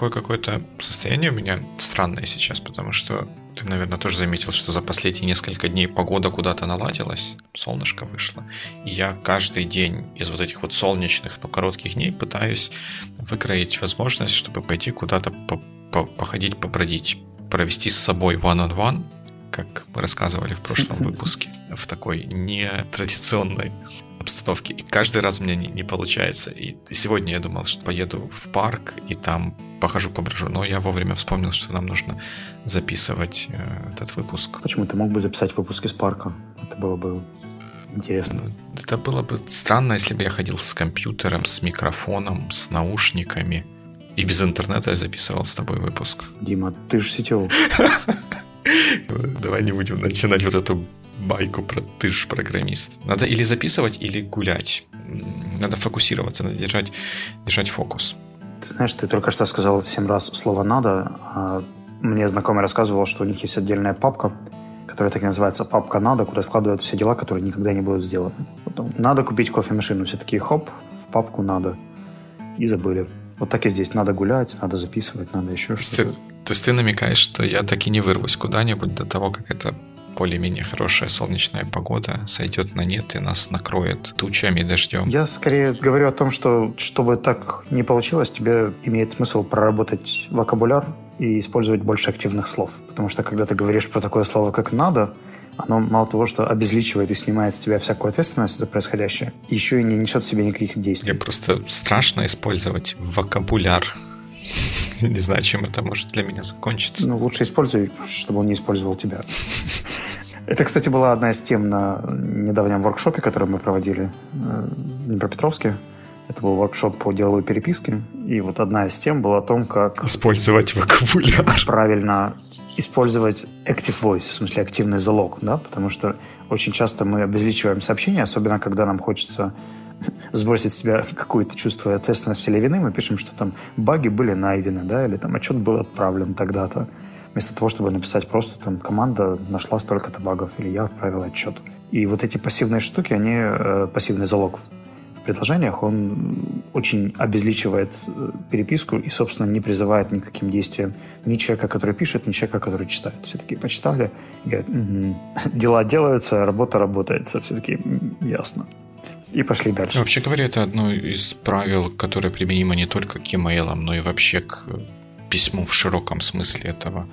такое какое-то состояние у меня странное сейчас, потому что ты, наверное, тоже заметил, что за последние несколько дней погода куда-то наладилась, солнышко вышло. И я каждый день из вот этих вот солнечных, но коротких дней пытаюсь выкроить возможность, чтобы пойти куда-то по по походить, побродить, провести с собой one-on-one, как мы рассказывали в прошлом выпуске, в такой нетрадиционной обстановке. И каждый раз у меня не, не получается. И сегодня я думал, что поеду в парк и там похожу, поброжу. Но я вовремя вспомнил, что нам нужно записывать э, этот выпуск. Почему? Ты мог бы записать выпуск из парка. Это было бы интересно. Это было бы странно, если бы я ходил с компьютером, с микрофоном, с наушниками. И без интернета я записывал с тобой выпуск. Дима, ты же сетевой. Давай не будем начинать вот эту байку про ты же программист. Надо или записывать, или гулять. Надо фокусироваться, надо держать, держать фокус. Ты знаешь, ты только что сказал семь раз слово «надо». А мне знакомый рассказывал, что у них есть отдельная папка, которая так и называется «папка надо», куда складывают все дела, которые никогда не будут сделаны. Потом надо купить кофемашину. Все такие хоп, в папку надо. И забыли. Вот так и здесь. Надо гулять, надо записывать, надо еще что-то. То есть ты намекаешь, что я так и не вырвусь куда-нибудь до того, как это более-менее хорошая солнечная погода сойдет на нет и нас накроет тучами и дождем. Я скорее говорю о том, что чтобы так не получилось, тебе имеет смысл проработать вокабуляр и использовать больше активных слов. Потому что когда ты говоришь про такое слово, как «надо», оно мало того, что обезличивает и снимает с тебя всякую ответственность за происходящее, еще и не несет в себе никаких действий. Мне просто страшно использовать вокабуляр. Не знаю, чем это может для меня закончиться. Ну, лучше используй, чтобы он не использовал тебя. Это, кстати, была одна из тем на недавнем воркшопе, который мы проводили э, в Днепропетровске. Это был воркшоп по деловой переписке. И вот одна из тем была о том, как... Использовать вокабуляр. Правильно использовать active voice, в смысле активный залог, да, потому что очень часто мы обезличиваем сообщения, особенно когда нам хочется сбросить с себя какое-то чувство ответственности или вины, мы пишем, что там баги были найдены, да, или там отчет был отправлен тогда-то, вместо того, чтобы написать просто там команда нашла столько-то багов, или я отправил отчет. И вот эти пассивные штуки, они э, пассивный залог в предложениях, он очень обезличивает э, переписку и, собственно, не призывает никаким действиям ни человека, который пишет, ни человека, который читает. Все таки почитали, говорят, угу. дела делаются, работа работается. Все таки ясно. И пошли дальше. Вообще говоря, это одно из правил, которое применимо не только к e-mail, но и вообще к письму в широком смысле этого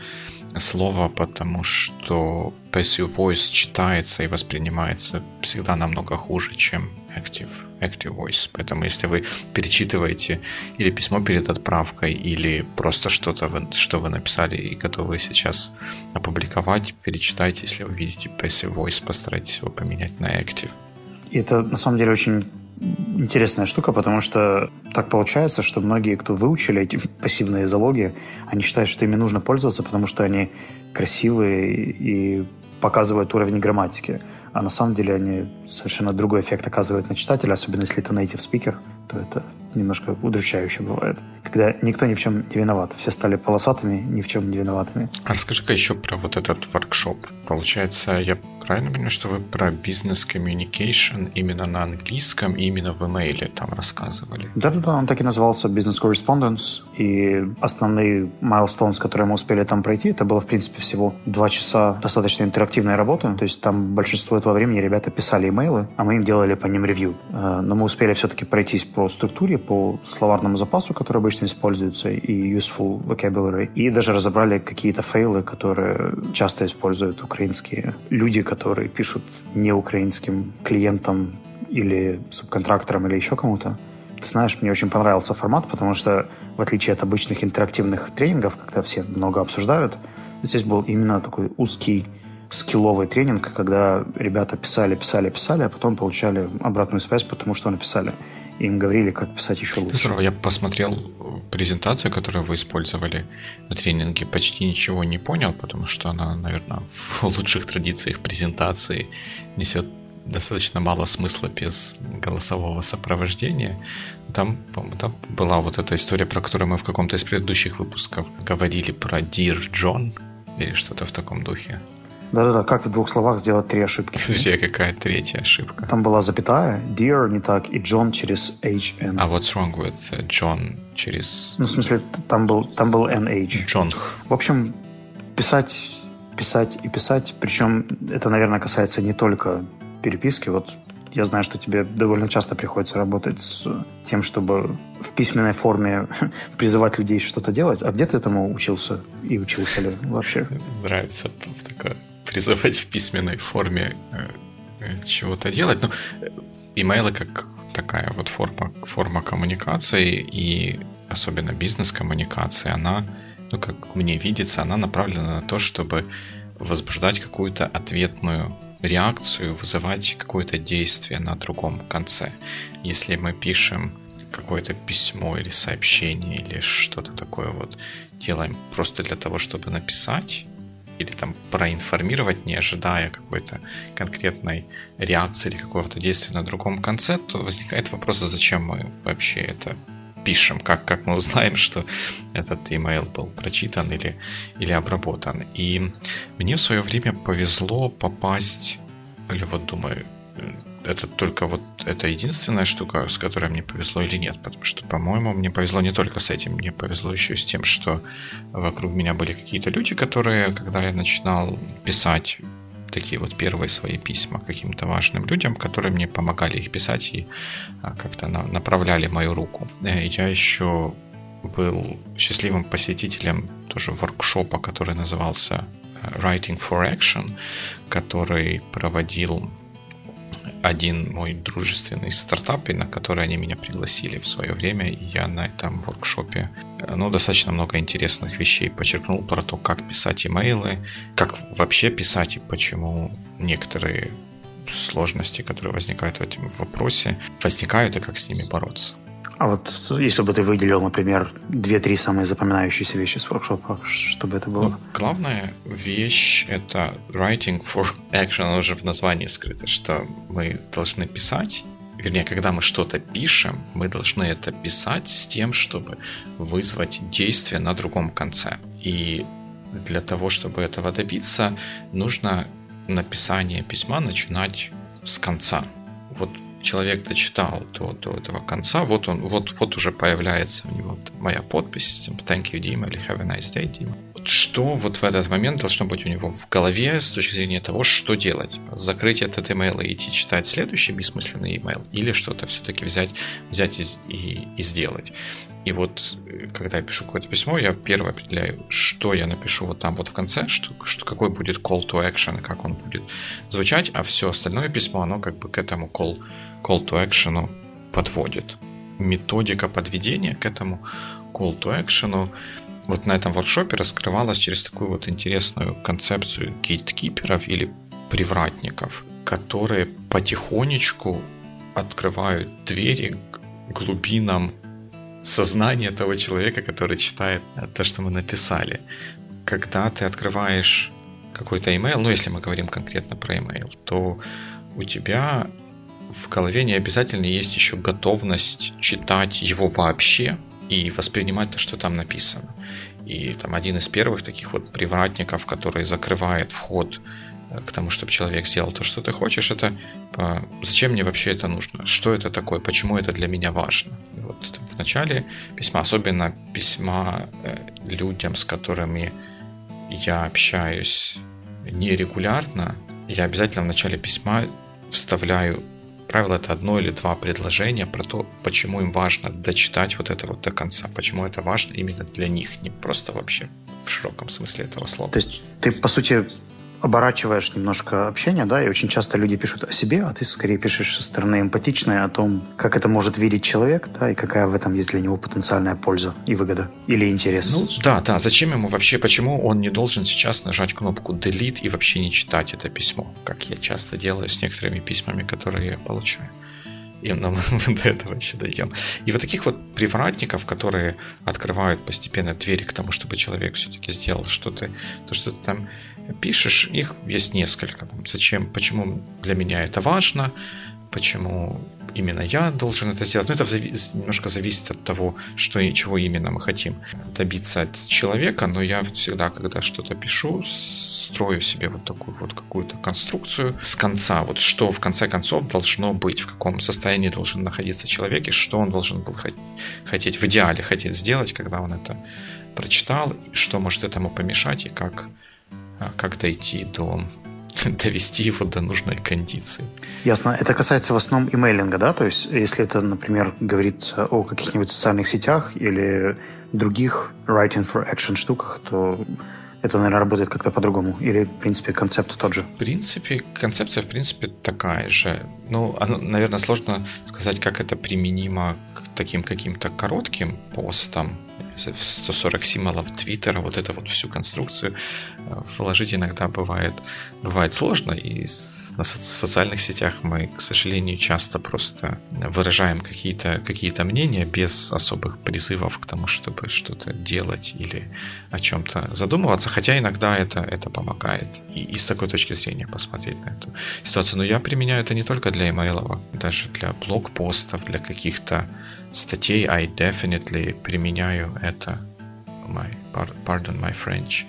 слова, потому что passive voice читается и воспринимается всегда намного хуже, чем active, active voice. Поэтому если вы перечитываете или письмо перед отправкой, или просто что-то, что вы написали и готовы сейчас опубликовать, перечитайте. Если вы видите passive voice, постарайтесь его поменять на active. Это на самом деле очень интересная штука, потому что так получается, что многие, кто выучили эти пассивные залоги, они считают, что ими нужно пользоваться, потому что они красивые и показывают уровень грамматики. А на самом деле они совершенно другой эффект оказывают на читателя, особенно если это native speaker, то это немножко удручающе бывает. Когда никто ни в чем не виноват. Все стали полосатыми, ни в чем не виноватыми. А расскажи-ка еще про вот этот воркшоп. Получается, я правильно понимаю, что вы про бизнес-коммуникейшн именно на английском именно в имейле там рассказывали? Да-да-да, он так и назывался Business Correspondence. И основные milestones, которые мы успели там пройти, это было, в принципе, всего два часа достаточно интерактивной работы. То есть там большинство этого времени ребята писали имейлы, а мы им делали по ним ревью. Э, но мы успели все-таки пройтись по структуре, по словарному запасу, который обычно используется, и useful vocabulary, и даже разобрали какие-то фейлы, которые часто используют украинские люди, которые пишут не украинским клиентам или субконтракторам или еще кому-то. Ты знаешь, мне очень понравился формат, потому что, в отличие от обычных интерактивных тренингов, когда все много обсуждают, здесь был именно такой узкий скилловый тренинг, когда ребята писали, писали, писали, а потом получали обратную связь, потому что написали им говорили, как писать еще лучше. Здорово, я посмотрел презентацию, которую вы использовали на тренинге, почти ничего не понял, потому что она, наверное, в лучших традициях презентации несет достаточно мало смысла без голосового сопровождения. Там, там была вот эта история, про которую мы в каком-то из предыдущих выпусков говорили про Dear John или что-то в таком духе. Да-да-да, как в двух словах сделать три ошибки. Подожди, какая третья ошибка? Там была запятая, dear не так, и John через HN. А what's wrong with John через... Ну, в смысле, там был, там был NH. Джон. В общем, писать, писать и писать, причем это, наверное, касается не только переписки. Вот я знаю, что тебе довольно часто приходится работать с тем, чтобы в письменной форме призывать людей что-то делать. А где ты этому учился и учился ли вообще? Нравится такое призывать в письменной форме э, чего-то делать. Ну, имейлы как такая вот форма, форма коммуникации и особенно бизнес-коммуникации, она, ну, как мне видится, она направлена на то, чтобы возбуждать какую-то ответную реакцию, вызывать какое-то действие на другом конце. Если мы пишем какое-то письмо или сообщение или что-то такое вот делаем просто для того, чтобы написать или там проинформировать, не ожидая какой-то конкретной реакции или какого-то действия на другом конце, то возникает вопрос, а зачем мы вообще это пишем, как, как мы узнаем, что этот email был прочитан или, или обработан. И мне в свое время повезло попасть, или вот думаю, это только вот это единственная штука, с которой мне повезло или нет, потому что, по-моему, мне повезло не только с этим, мне повезло еще и с тем, что вокруг меня были какие-то люди, которые, когда я начинал писать такие вот первые свои письма каким-то важным людям, которые мне помогали их писать и а, как-то направляли мою руку. Э, я еще был счастливым посетителем тоже воркшопа, который назывался э, Writing for Action, который проводил один мой дружественный стартап, и на который они меня пригласили в свое время, и я на этом воркшопе э, ну, достаточно много интересных вещей подчеркнул про то, как писать имейлы, как вообще писать и почему некоторые сложности, которые возникают в этом вопросе, возникают и как с ними бороться. А вот если бы ты выделил, например, две-три самые запоминающиеся вещи с воркшопа, что бы это было? Ну, главная вещь — это writing for action, она уже в названии скрыто, что мы должны писать, вернее, когда мы что-то пишем, мы должны это писать с тем, чтобы вызвать действие на другом конце. И для того, чтобы этого добиться, нужно написание письма начинать с конца. Вот человек дочитал до, до этого конца, вот он, вот, вот уже появляется у него моя подпись, thank you, Дима, или have a nice day, Дима. Что вот в этот момент должно быть у него в голове с точки зрения того, что делать? Закрыть этот email и идти читать следующий бессмысленный email, или что-то все-таки взять, взять и, и, и сделать. И вот, э, когда я пишу какое-то письмо, я первое определяю, что я напишу вот там вот в конце, что, что какой будет call to action, как он будет звучать, а все остальное письмо, оно как бы к этому call, call to action подводит. Методика подведения к этому call to action вот на этом воркшопе раскрывалась через такую вот интересную концепцию гейткиперов или привратников, которые потихонечку открывают двери к глубинам сознание того человека, который читает то, что мы написали. Когда ты открываешь какой-то email, ну, если мы говорим конкретно про email, то у тебя в голове не обязательно есть еще готовность читать его вообще и воспринимать то, что там написано. И там один из первых таких вот привратников, который закрывает вход к тому, чтобы человек сделал то, что ты хочешь, это зачем мне вообще это нужно, что это такое, почему это для меня важно. И вот в начале письма, особенно письма э, людям, с которыми я общаюсь нерегулярно, я обязательно в начале письма вставляю правило, это одно или два предложения про то, почему им важно дочитать вот это вот до конца, почему это важно именно для них, не просто вообще в широком смысле этого слова. То есть ты, по сути, оборачиваешь немножко общение, да, и очень часто люди пишут о себе, а ты скорее пишешь со стороны эмпатичной о том, как это может видеть человек, да, и какая в этом есть для него потенциальная польза и выгода или интерес. Ну, да, да, зачем ему вообще, почему он не должен сейчас нажать кнопку delete и вообще не читать это письмо, как я часто делаю с некоторыми письмами, которые я получаю. И нам мы до этого еще дойдем. И вот таких вот привратников, которые открывают постепенно двери к тому, чтобы человек все-таки сделал что-то, то, что ты там пишешь, их есть несколько. Там, зачем, почему для меня это важно, почему именно я должен это сделать. Но это немножко зависит от того, что и чего именно мы хотим добиться от человека. Но я всегда, когда что-то пишу, строю себе вот такую вот какую-то конструкцию с конца. Вот что в конце концов должно быть, в каком состоянии должен находиться человек и что он должен был хотеть, в идеале хотеть сделать, когда он это прочитал, что может этому помешать и как, как дойти до довести его до нужной кондиции. Ясно. Это касается в основном имейлинга, да? То есть, если это, например, говорится о каких-нибудь социальных сетях или других writing for action штуках, то это, наверное, работает как-то по-другому? Или, в принципе, концепт тот же? В принципе, концепция, в принципе, такая же. Ну, оно, наверное, сложно сказать, как это применимо к таким каким-то коротким постам, в 140 символов Твиттера, вот эту вот всю конструкцию э, вложить иногда бывает, бывает сложно, и в социальных сетях мы, к сожалению, часто просто выражаем какие-то какие мнения без особых призывов к тому, чтобы что-то делать или о чем-то задумываться, хотя иногда это, это помогает. И, и с такой точки зрения посмотреть на эту ситуацию. Но я применяю это не только для имейлов, даже для блокпостов, для каких-то статей I definitely применяю это. My, pardon my French.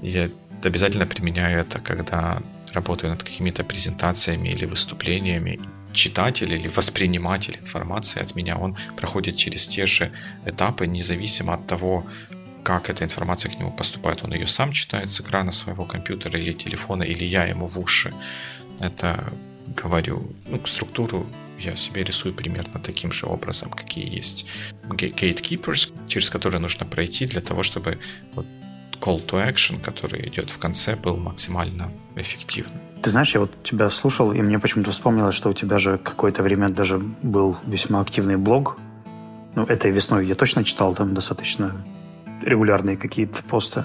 Я обязательно применяю это, когда работаю над какими-то презентациями или выступлениями. Читатель или восприниматель информации от меня, он проходит через те же этапы, независимо от того, как эта информация к нему поступает. Он ее сам читает с экрана своего компьютера или телефона, или я ему в уши. Это говорю, ну, структуру я себе рисую примерно таким же образом, какие есть gatekeepers, через которые нужно пройти для того, чтобы вот call to action, который идет в конце, был максимально эффективным. Ты знаешь, я вот тебя слушал, и мне почему-то вспомнилось, что у тебя же какое-то время даже был весьма активный блог. Ну, этой весной я точно читал там достаточно регулярные какие-то посты.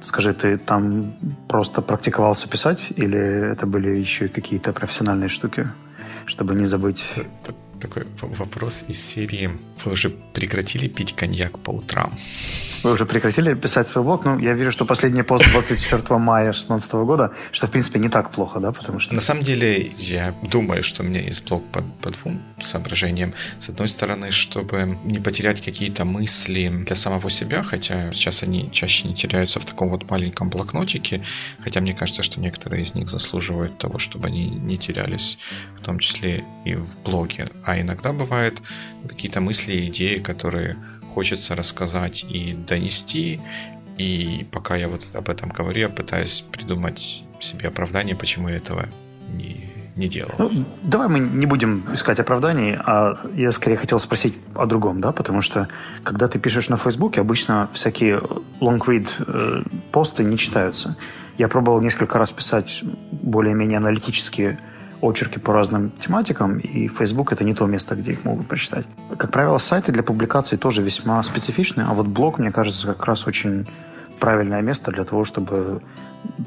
Скажи, ты там просто практиковался писать, или это были еще какие-то профессиональные штуки? Чтобы не забыть. Такой вопрос из серии. Вы уже прекратили пить коньяк по утрам? Вы уже прекратили писать свой блог? Ну, я вижу, что последний пост 24 мая 2016 года, что, в принципе, не так плохо, да? Потому что... На самом деле, я думаю, что у меня есть блог по, по двум соображениям. С одной стороны, чтобы не потерять какие-то мысли для самого себя, хотя сейчас они чаще не теряются в таком вот маленьком блокнотике, хотя мне кажется, что некоторые из них заслуживают того, чтобы они не терялись, в том числе и в блоге. А иногда бывают какие-то мысли идеи, которые хочется рассказать и донести. И пока я вот об этом говорю, я пытаюсь придумать себе оправдание, почему я этого не, не делал. Ну, давай мы не будем искать оправданий, а я скорее хотел спросить о другом, да, потому что когда ты пишешь на Фейсбуке, обычно всякие long-read э, посты не читаются. Я пробовал несколько раз писать более-менее аналитические очерки по разным тематикам, и Facebook это не то место, где их могут прочитать. Как правило, сайты для публикаций тоже весьма специфичны, а вот блог, мне кажется, как раз очень правильное место для того, чтобы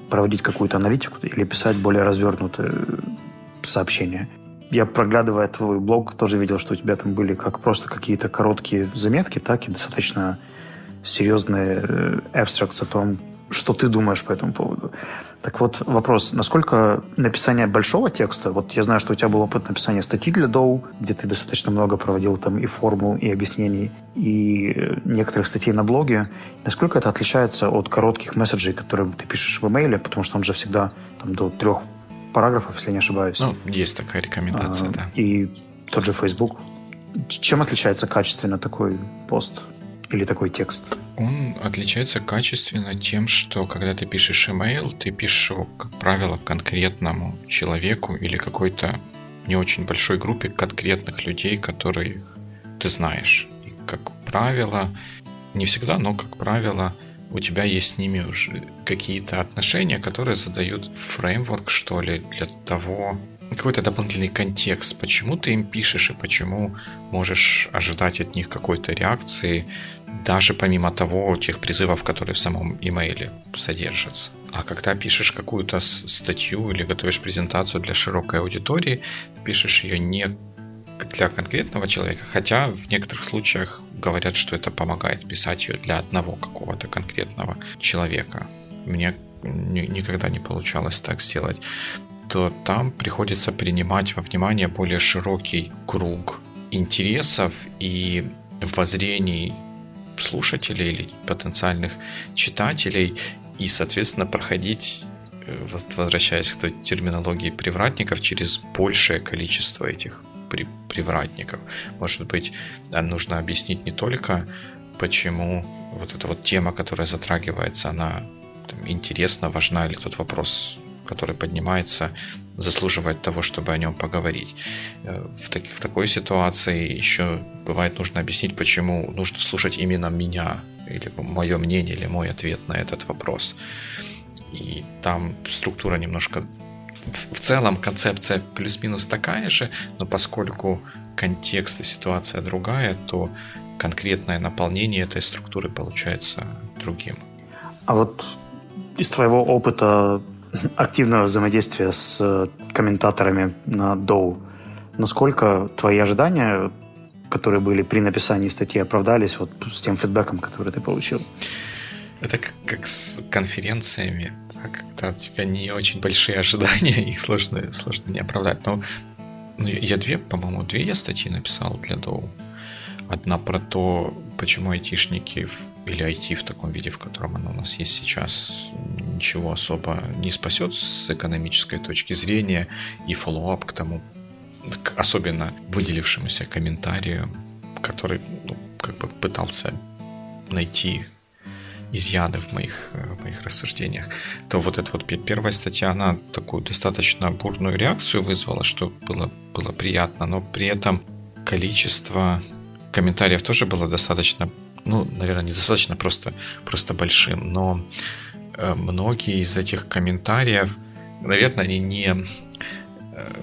проводить какую-то аналитику или писать более развернутые сообщения. Я, проглядывая твой блог, тоже видел, что у тебя там были как просто какие-то короткие заметки, так и достаточно серьезные э, о том, что ты думаешь по этому поводу. Так вот, вопрос, насколько написание большого текста, вот я знаю, что у тебя был опыт написания статьи для Доу, где ты достаточно много проводил там и формул, и объяснений, и некоторых статей на блоге, насколько это отличается от коротких месседжей, которые ты пишешь в имейле, потому что он же всегда там, до трех параграфов, если не ошибаюсь. Ну, есть такая рекомендация, а, да. И тот же Facebook. Чем отличается качественно такой пост? Или такой текст? Он отличается качественно тем, что когда ты пишешь email, ты пишешь его, как правило, конкретному человеку или какой-то не очень большой группе конкретных людей, которых ты знаешь. И, как правило, не всегда, но, как правило, у тебя есть с ними уже какие-то отношения, которые задают фреймворк, что ли, для того, какой-то дополнительный контекст, почему ты им пишешь и почему можешь ожидать от них какой-то реакции, даже помимо того, тех призывов, которые в самом имейле содержатся. А когда пишешь какую-то статью или готовишь презентацию для широкой аудитории, пишешь ее не для конкретного человека, хотя в некоторых случаях говорят, что это помогает писать ее для одного какого-то конкретного человека. Мне никогда не получалось так сделать то там приходится принимать во внимание более широкий круг интересов и воззрений слушателей или потенциальных читателей и, соответственно, проходить, э, возвращаясь к той терминологии привратников, через большее количество этих привратников. Может быть, нужно объяснить не только, почему вот эта вот тема, которая затрагивается, она там, интересна, важна, или тот вопрос, который поднимается, заслуживает того, чтобы о нем поговорить. Э, в, так, в такой ситуации еще бывает нужно объяснить, почему нужно слушать именно меня, или мое мнение, или мой ответ на этот вопрос. И там структура немножко... В целом концепция плюс-минус такая же, но поскольку контекст и ситуация другая, то конкретное наполнение этой структуры получается другим. А вот из твоего опыта активного взаимодействия с э, комментаторами на Доу. Насколько твои ожидания, которые были при написании статьи, оправдались вот с тем фидбэком, который ты получил? Это как, как с конференциями, да, когда у тебя не очень большие ожидания, их сложно, сложно не оправдать. Но ну, я две, по-моему, две я статьи написал для DOU. Одна про то, почему айтишники или IT в таком виде, в котором оно у нас есть сейчас, ничего особо не спасет с экономической точки зрения, и follow-up к тому, к особенно выделившемуся комментарию, который ну, как бы пытался найти изъяны в моих, в моих рассуждениях, то вот эта вот первая статья, она такую достаточно бурную реакцию вызвала, что было, было приятно, но при этом количество комментариев тоже было достаточно ну, наверное, недостаточно просто, просто большим, но э, многие из этих комментариев, наверное, они не э,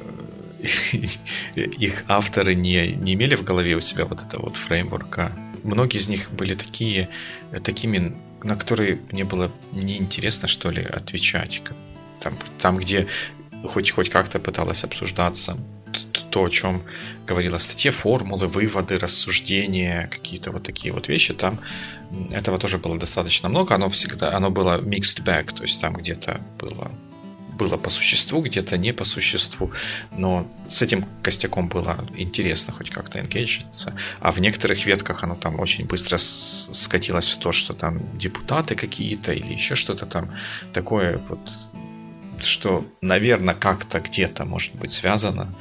их авторы не, не имели в голове у себя вот этого вот фреймворка. Многие из них были такие, такими, на которые мне было неинтересно, что ли, отвечать. Там, там где хоть, хоть как-то пыталось обсуждаться то, о чем говорила в статье, формулы, выводы, рассуждения, какие-то вот такие вот вещи, там этого тоже было достаточно много. Оно всегда, оно было mixed bag, то есть там где-то было было по существу, где-то не по существу, но с этим костяком было интересно хоть как-то энгейджиться. А в некоторых ветках оно там очень быстро скатилось в то, что там депутаты какие-то или еще что-то там такое вот что, наверное, как-то где-то может быть связано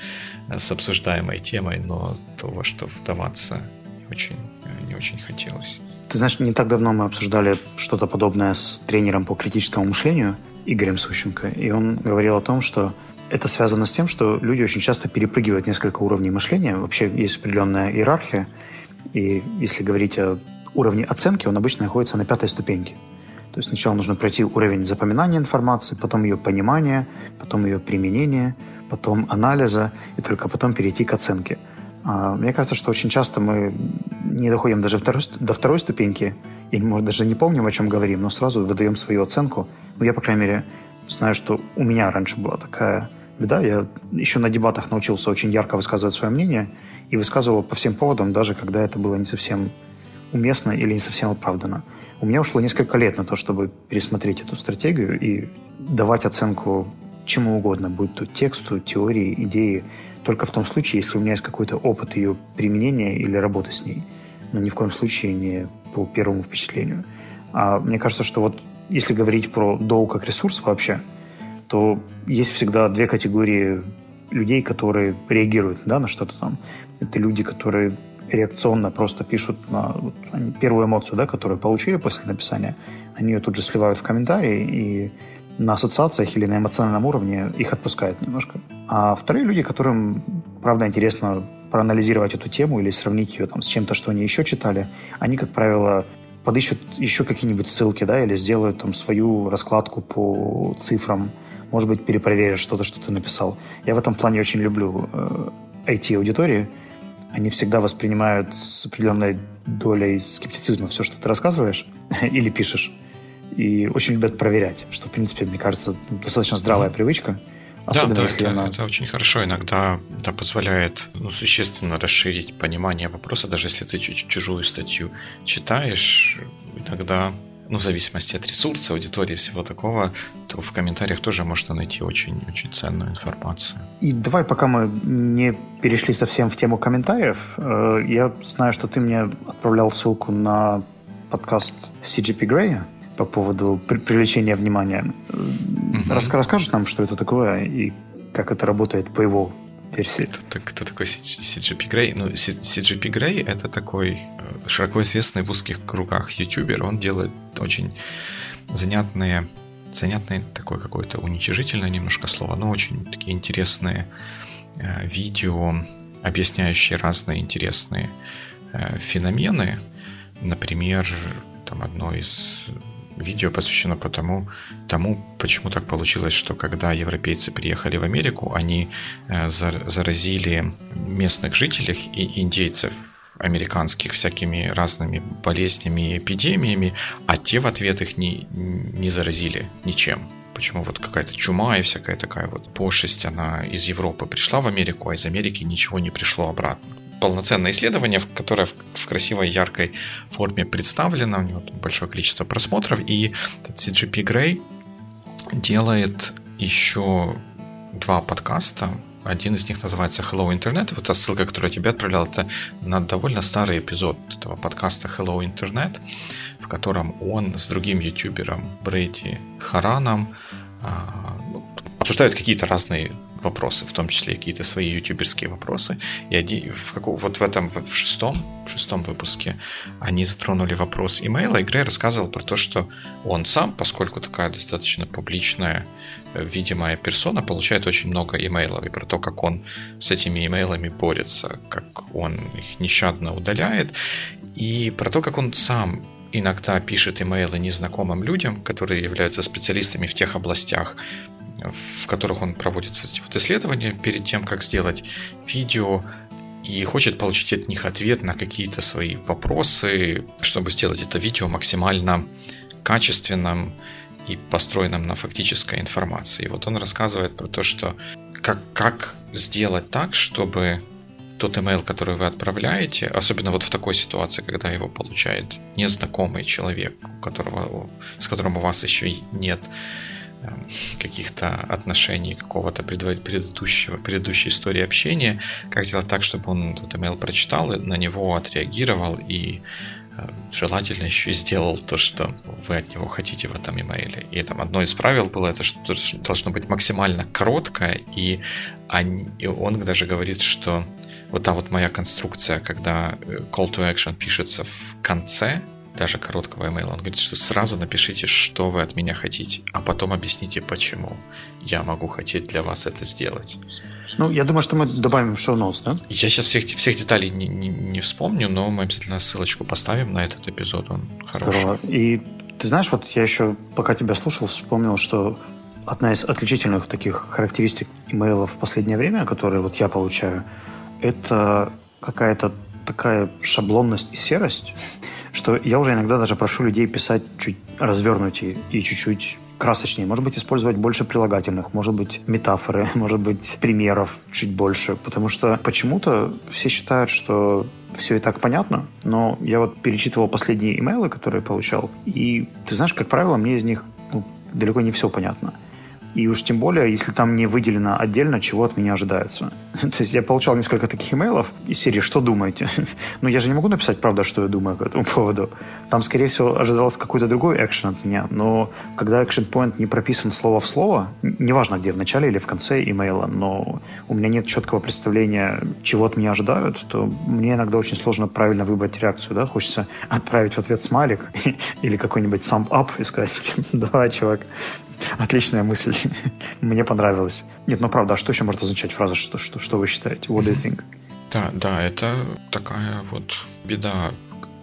э, с обсуждаемой темой, но то, во что вдаваться очень, э, не очень хотелось. Ты знаешь, не так давно мы обсуждали что-то подобное с тренером по критическому мышлению Игорем Сущенко, и он говорил о том, что это связано с тем, что люди очень часто перепрыгивают несколько уровней мышления. Вообще есть определенная иерархия, и если говорить о уровне оценки, он обычно находится на пятой ступеньке. То есть сначала нужно пройти уровень запоминания информации, потом ее понимания, потом ее применения, потом анализа, и только потом перейти к оценке. А, мне кажется, что очень часто мы не доходим даже до второй ступеньки, или, может, даже не помним, о чем говорим, но сразу выдаем свою оценку. Ну, я, по крайней мере, знаю, что у меня раньше была такая беда. Я еще на дебатах научился очень ярко высказывать свое мнение и высказывал по всем поводам, даже когда это было не совсем уместно или не совсем оправдано. У меня ушло несколько лет на то, чтобы пересмотреть эту стратегию и давать оценку чему угодно, будь то тексту, теории, идеи, только в том случае, если у меня есть какой-то опыт ее применения или работы с ней. Но ни в коем случае не по первому впечатлению. А мне кажется, что вот если говорить про доу как ресурс вообще, то есть всегда две категории людей, которые реагируют да, на что-то там. Это люди, которые реакционно просто пишут на вот, первую эмоцию, да, которую получили после написания, они ее тут же сливают в комментарии и на ассоциациях или на эмоциональном уровне их отпускают немножко. А вторые люди, которым, правда, интересно проанализировать эту тему или сравнить ее там, с чем-то, что они еще читали, они, как правило, подыщут еще какие-нибудь ссылки, да, или сделают там свою раскладку по цифрам, может быть, перепроверят что-то, что ты написал. Я в этом плане очень люблю э, IT-аудитории, они всегда воспринимают с определенной долей скептицизма все, что ты рассказываешь или пишешь. И очень любят проверять, что, в принципе, мне кажется, достаточно здравая привычка. Особенно да, да, если это, она... это очень хорошо. Иногда да, позволяет ну, существенно расширить понимание вопроса, даже если ты чужую статью читаешь, иногда ну, в зависимости от ресурса, аудитории, всего такого, то в комментариях тоже можно найти очень-очень ценную информацию. И давай, пока мы не перешли совсем в тему комментариев, э, я знаю, что ты мне отправлял ссылку на подкаст CGP Grey по поводу привлечения внимания. Угу. расскажешь нам, что это такое и как это работает по его версии? Кто, кто такой CGP Grey? Ну, CGP Grey — это такой э, широко известный в узких кругах ютубер. Он делает очень занятные, занятные такое какое-то уничижительное немножко слово, но очень такие интересные э, видео, объясняющие разные интересные э, феномены. Например, там одно из видео посвящено потому, тому, почему так получилось, что когда европейцы приехали в Америку, они э, заразили местных жителей и индейцев американских всякими разными болезнями и эпидемиями, а те в ответ их не, не заразили ничем. Почему вот какая-то чума и всякая такая вот пошесть, она из Европы пришла в Америку, а из Америки ничего не пришло обратно полноценное исследование, которое в красивой, яркой форме представлено. У него большое количество просмотров. И этот CGP Grey делает еще два подкаста. Один из них называется Hello Internet. Вот та ссылка, которую я тебе отправлял, это на довольно старый эпизод этого подкаста Hello Internet, в котором он с другим ютубером Брэди Хараном ну, обсуждают какие-то разные вопросы, в том числе какие-то свои ютуберские вопросы. И один, в каком, вот в этом, в шестом, в шестом выпуске они затронули вопрос имейла, и Грей рассказывал про то, что он сам, поскольку такая достаточно публичная, э, видимая персона, получает очень много имейлов, и про то, как он с этими имейлами борется, как он их нещадно удаляет, и про то, как он сам иногда пишет имейлы незнакомым людям, которые являются специалистами в тех областях, в которых он проводит эти вот исследования перед тем, как сделать видео, и хочет получить от них ответ на какие-то свои вопросы, чтобы сделать это видео максимально качественным и построенным на фактической информации. И вот он рассказывает про то, что как, как сделать так, чтобы тот email, который вы отправляете, особенно вот в такой ситуации, когда его получает незнакомый человек, которого, с которым у вас еще нет Эм, каких-то отношений, какого-то предыдущего, предыдущей истории общения, как сделать так, чтобы он этот email прочитал, на него отреагировал и желательно еще и сделал то, что вы от него хотите в этом имейле. И там одно из правил было, это что должно быть максимально короткое, и, он даже говорит, что вот та вот моя конструкция, когда э, call to action пишется в конце даже короткого имейла. Он говорит, что сразу напишите, что вы от меня хотите, а потом объясните, почему я могу хотеть для вас это сделать. Ну, я думаю, что мы добавим в шоу-ноутс, да? Я сейчас всех, всех деталей не, не, не вспомню, но мы обязательно ссылочку поставим на этот эпизод, он хороший. Здорово. И ты знаешь, вот я еще, пока тебя слушал, вспомнил, что одна из отличительных таких характеристик имейлов в последнее время, которые вот я получаю, это какая-то такая шаблонность и серость, что я уже иногда даже прошу людей писать чуть развернутее и чуть-чуть красочнее. Может быть, использовать больше прилагательных, может быть, метафоры, может быть, примеров чуть больше. Потому что почему-то все считают, что все и так понятно, но я вот перечитывал последние имейлы, которые получал, и ты знаешь, как правило, мне из них ну, далеко не все понятно. И уж тем более, если там не выделено отдельно, чего от меня ожидается. То есть я получал несколько таких имейлов из серии «Что думаете?». Но я же не могу написать, правда, что я думаю по этому поводу. Там, скорее всего, ожидался какой-то другой экшен от меня. Но когда экшен point не прописан слово в слово, неважно где, в начале или в конце имейла, но у меня нет четкого представления, чего от меня ожидают, то мне иногда очень сложно правильно выбрать реакцию. Да? Хочется отправить в ответ смайлик или какой-нибудь sum up и сказать, давай, чувак, Отличная мысль. Мне понравилось. Нет, ну правда, а что еще может означать фраза «что, что, что вы считаете?» What do you think? Да, да, это такая вот беда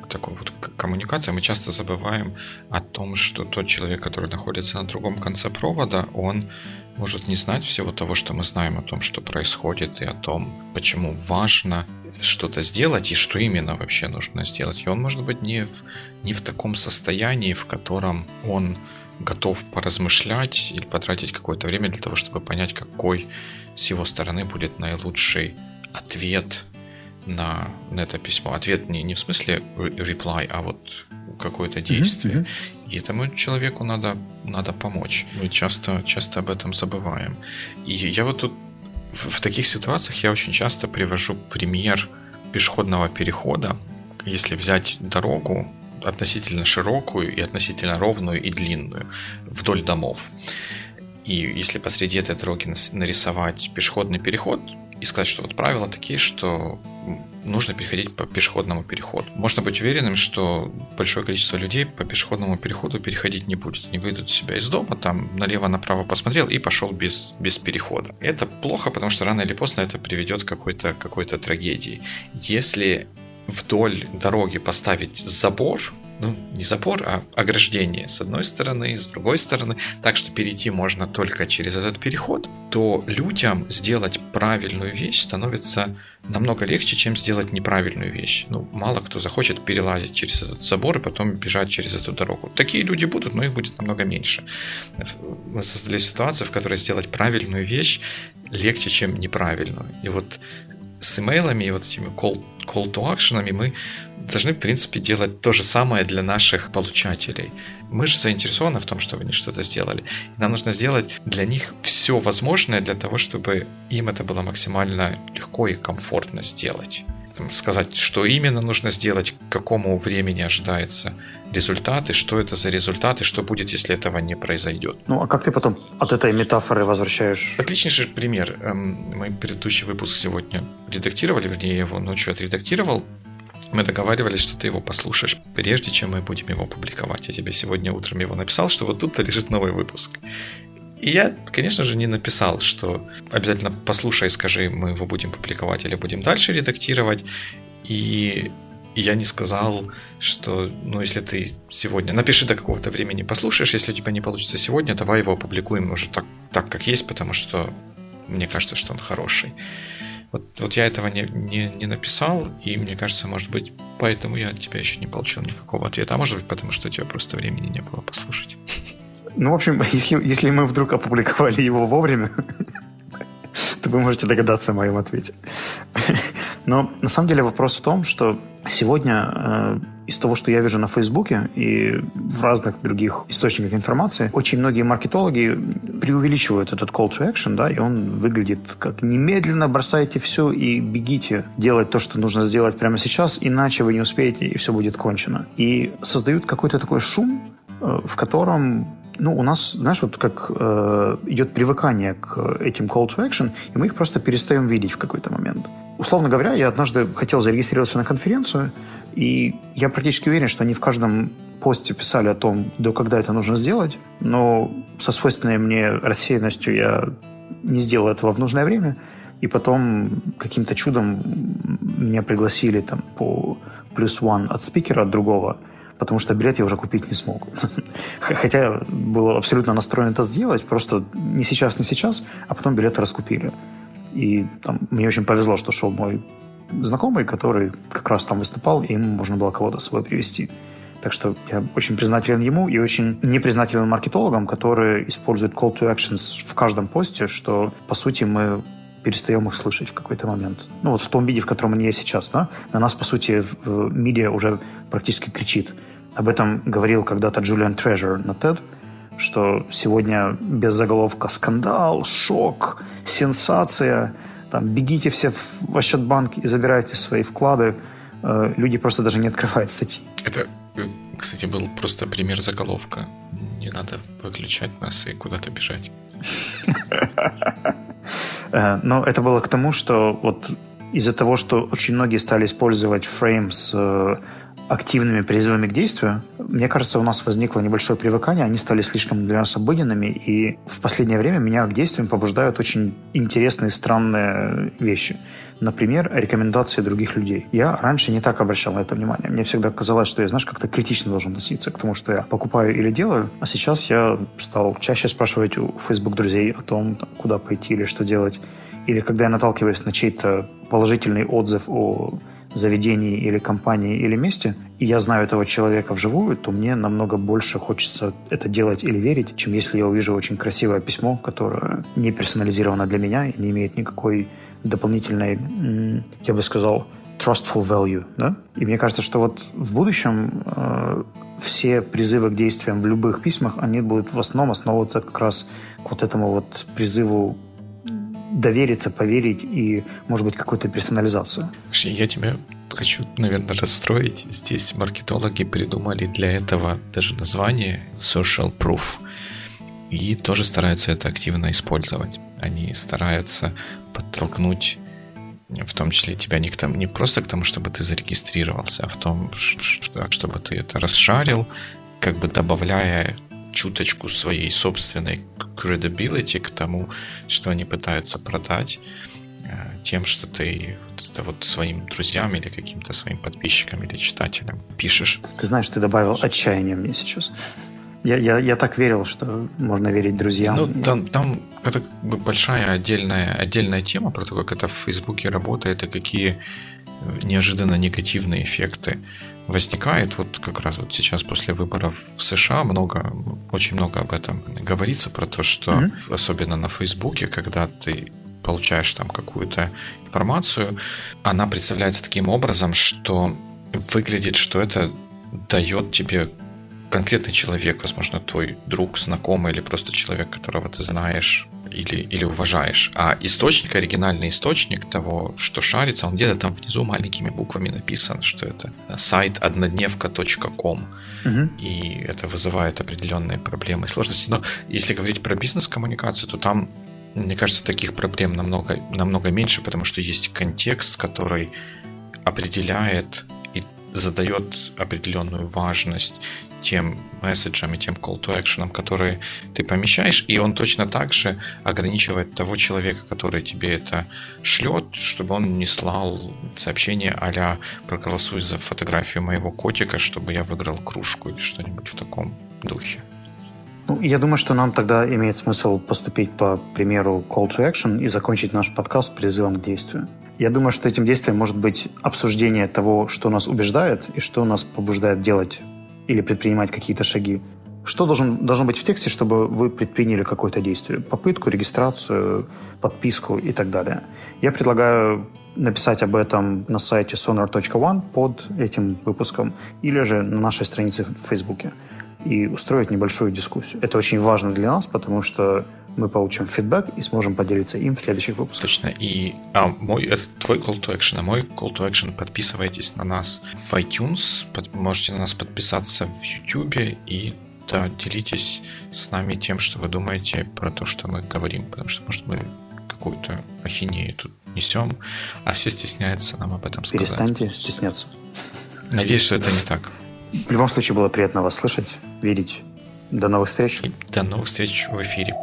такой вот коммуникация, мы часто забываем о том, что тот человек, который находится на другом конце провода, он может не знать всего того, что мы знаем о том, что происходит, и о том, почему важно что-то сделать, и что именно вообще нужно сделать. И он может быть не в, не в таком состоянии, в котором он готов поразмышлять или потратить какое-то время для того, чтобы понять, какой с его стороны будет наилучший ответ на, на это письмо. Ответ не, не в смысле reply, а вот какое-то действие. Mm-hmm. И этому человеку надо, надо помочь. Мы часто, часто об этом забываем. И я вот тут в, в таких ситуациях я очень часто привожу пример пешеходного перехода. Если взять дорогу относительно широкую и относительно ровную и длинную вдоль домов. И если посреди этой дороги нарисовать пешеходный переход и сказать, что вот правила такие, что нужно переходить по пешеходному переходу. Можно быть уверенным, что большое количество людей по пешеходному переходу переходить не будет. Они выйдут себя из дома, там налево-направо посмотрел и пошел без, без перехода. Это плохо, потому что рано или поздно это приведет к какой-то какой трагедии. Если вдоль дороги поставить забор, ну, не забор, а ограждение с одной стороны, с другой стороны, так что перейти можно только через этот переход, то людям сделать правильную вещь становится намного легче, чем сделать неправильную вещь. Ну, мало кто захочет перелазить через этот забор и потом бежать через эту дорогу. Такие люди будут, но их будет намного меньше. Мы создали ситуацию, в которой сделать правильную вещь легче, чем неправильную. И вот с имейлами и вот этими call, call to action мы должны, в принципе, делать то же самое для наших получателей. Мы же заинтересованы в том, чтобы они что-то сделали. Нам нужно сделать для них все возможное для того, чтобы им это было максимально легко и комфортно сделать там, сказать, что именно нужно сделать, к какому времени ожидается результат, и что это за результат, и что будет, если этого не произойдет. Ну, а как ты потом от этой метафоры возвращаешь? Отличнейший пример. Эм, мы предыдущий выпуск сегодня редактировали, вернее, его ночью отредактировал. Мы договаривались, что ты его послушаешь, прежде чем мы будем его публиковать. Я тебе сегодня утром его написал, что вот тут лежит новый выпуск. И я, конечно же, не написал, что обязательно послушай, скажи, мы его будем публиковать или будем дальше редактировать. И я не сказал, что, ну, если ты сегодня, напиши до какого-то времени, послушаешь, если у тебя не получится сегодня, давай его опубликуем уже так, так как есть, потому что мне кажется, что он хороший. Вот, вот я этого не, не, не написал, и мне кажется, может быть, поэтому я от тебя еще не получил никакого ответа. А может быть, потому что у тебя просто времени не было послушать. Ну, в общем, если, если мы вдруг опубликовали его вовремя, то вы можете догадаться о моем ответе. Но на самом деле вопрос в том, что сегодня э, из того, что я вижу на Фейсбуке и в разных других источниках информации, очень многие маркетологи преувеличивают этот call to action, да, и он выглядит как немедленно бросайте все и бегите делать то, что нужно сделать прямо сейчас, иначе вы не успеете, и все будет кончено. И создают какой-то такой шум, э, в котором ну, у нас, знаешь, вот как э, идет привыкание к этим call to action, и мы их просто перестаем видеть в какой-то момент. Условно говоря, я однажды хотел зарегистрироваться на конференцию, и я практически уверен, что они в каждом посте писали о том, до когда это нужно сделать, но со свойственной мне рассеянностью я не сделал этого в нужное время, и потом каким-то чудом меня пригласили там по плюс one от спикера, от другого – потому что билет я уже купить не смог. Хотя был абсолютно настроен это сделать, просто не сейчас, не сейчас, а потом билеты раскупили. И там, мне очень повезло, что шел мой знакомый, который как раз там выступал, и ему можно было кого-то с собой привести. Так что я очень признателен ему и очень непризнателен маркетологам, которые используют call to actions в каждом посте, что, по сути, мы перестаем их слышать в какой-то момент. Ну вот в том виде, в котором они есть сейчас, да, на нас, по сути, в медиа уже практически кричит. Об этом говорил когда-то Джулиан Трежер на TED, что сегодня без заголовка «скандал», «шок», «сенсация», там, «бегите все в Ощадбанк и забирайте свои вклады», э, люди просто даже не открывают статьи. Это, э, кстати, был просто пример заголовка. Не надо выключать нас и куда-то бежать. Э, но это было к тому, что вот из-за того, что очень многие стали использовать фрейм с э, активными призывами к действию, мне кажется, у нас возникло небольшое привыкание, они стали слишком для нас обыденными, и в последнее время меня к действиям побуждают очень интересные, странные вещи. Например, рекомендации других людей. Я раньше не так обращал на это внимание. Мне всегда казалось, что я, знаешь, как-то критично должен относиться к тому, что я покупаю или делаю. А сейчас я стал чаще спрашивать у Facebook друзей о том, куда пойти или что делать. Или когда я наталкиваюсь на чей-то положительный отзыв о заведении или компании или месте, и я знаю этого человека вживую, то мне намного больше хочется это делать или верить, чем если я увижу очень красивое письмо, которое не персонализировано для меня и не имеет никакой дополнительной, я бы сказал, trustful value, да? И мне кажется, что вот в будущем э, все призывы к действиям в любых письмах, они будут в основном основываться как раз к вот этому вот призыву довериться, поверить и, может быть, какую-то персонализацию. Я тебя хочу, наверное, расстроить. Здесь маркетологи придумали для этого даже название social proof. И тоже стараются это активно использовать. Они стараются подтолкнуть в том числе тебя не, к тому, не просто к тому, чтобы ты зарегистрировался, а в том, чтобы ты это расшарил, как бы добавляя чуточку своей собственной credibility к тому, что они пытаются продать э, тем, что ты вот это вот своим друзьям или каким-то своим подписчикам или читателям пишешь. Ты знаешь, ты добавил отчаяние мне сейчас. Я, я, я так верил, что можно верить друзьям. Ну, там, там это как бы большая отдельная, отдельная тема про то, как это в Фейсбуке работает и какие э, неожиданно негативные эффекты возникает. Вот как раз вот сейчас после выборов в США много, очень много об этом говорится, про то, что mm-hmm. особенно на Фейсбуке, когда ты получаешь там какую-то информацию, она представляется таким образом, что выглядит, что это дает тебе конкретный человек, возможно, твой друг, знакомый или просто человек, которого ты знаешь или, или уважаешь. А источник, оригинальный источник того, что шарится, он где-то там внизу маленькими буквами написан, что это сайт однодневка.ком. Угу. И это вызывает определенные проблемы и сложности. Но если говорить про бизнес-коммуникацию, то там мне кажется, таких проблем намного, намного меньше, потому что есть контекст, который определяет и задает определенную важность тем месседжам и тем call to action, которые ты помещаешь, и он точно так же ограничивает того человека, который тебе это шлет, чтобы он не слал сообщение а проголосуй за фотографию моего котика, чтобы я выиграл кружку или что-нибудь в таком духе. Ну, я думаю, что нам тогда имеет смысл поступить по примеру call to action и закончить наш подкаст призывом к действию. Я думаю, что этим действием может быть обсуждение того, что нас убеждает и что нас побуждает делать или предпринимать какие-то шаги. Что должен, должно быть в тексте, чтобы вы предприняли какое-то действие? Попытку, регистрацию, подписку и так далее. Я предлагаю написать об этом на сайте sonar.one под этим выпуском или же на нашей странице в Фейсбуке и устроить небольшую дискуссию. Это очень важно для нас, потому что мы получим фидбэк и сможем поделиться им в следующих выпусках. Точно. И а, мой, это твой call to action, а мой call to action подписывайтесь на нас в iTunes, под, можете на нас подписаться в YouTube и да, делитесь с нами тем, что вы думаете про то, что мы говорим, потому что, может, мы какую-то ахинею тут несем, а все стесняются нам об этом сказать. Перестаньте стесняться. Надеюсь, что это не так. В любом случае было приятно вас слышать, видеть. До новых встреч. И до новых встреч в эфире.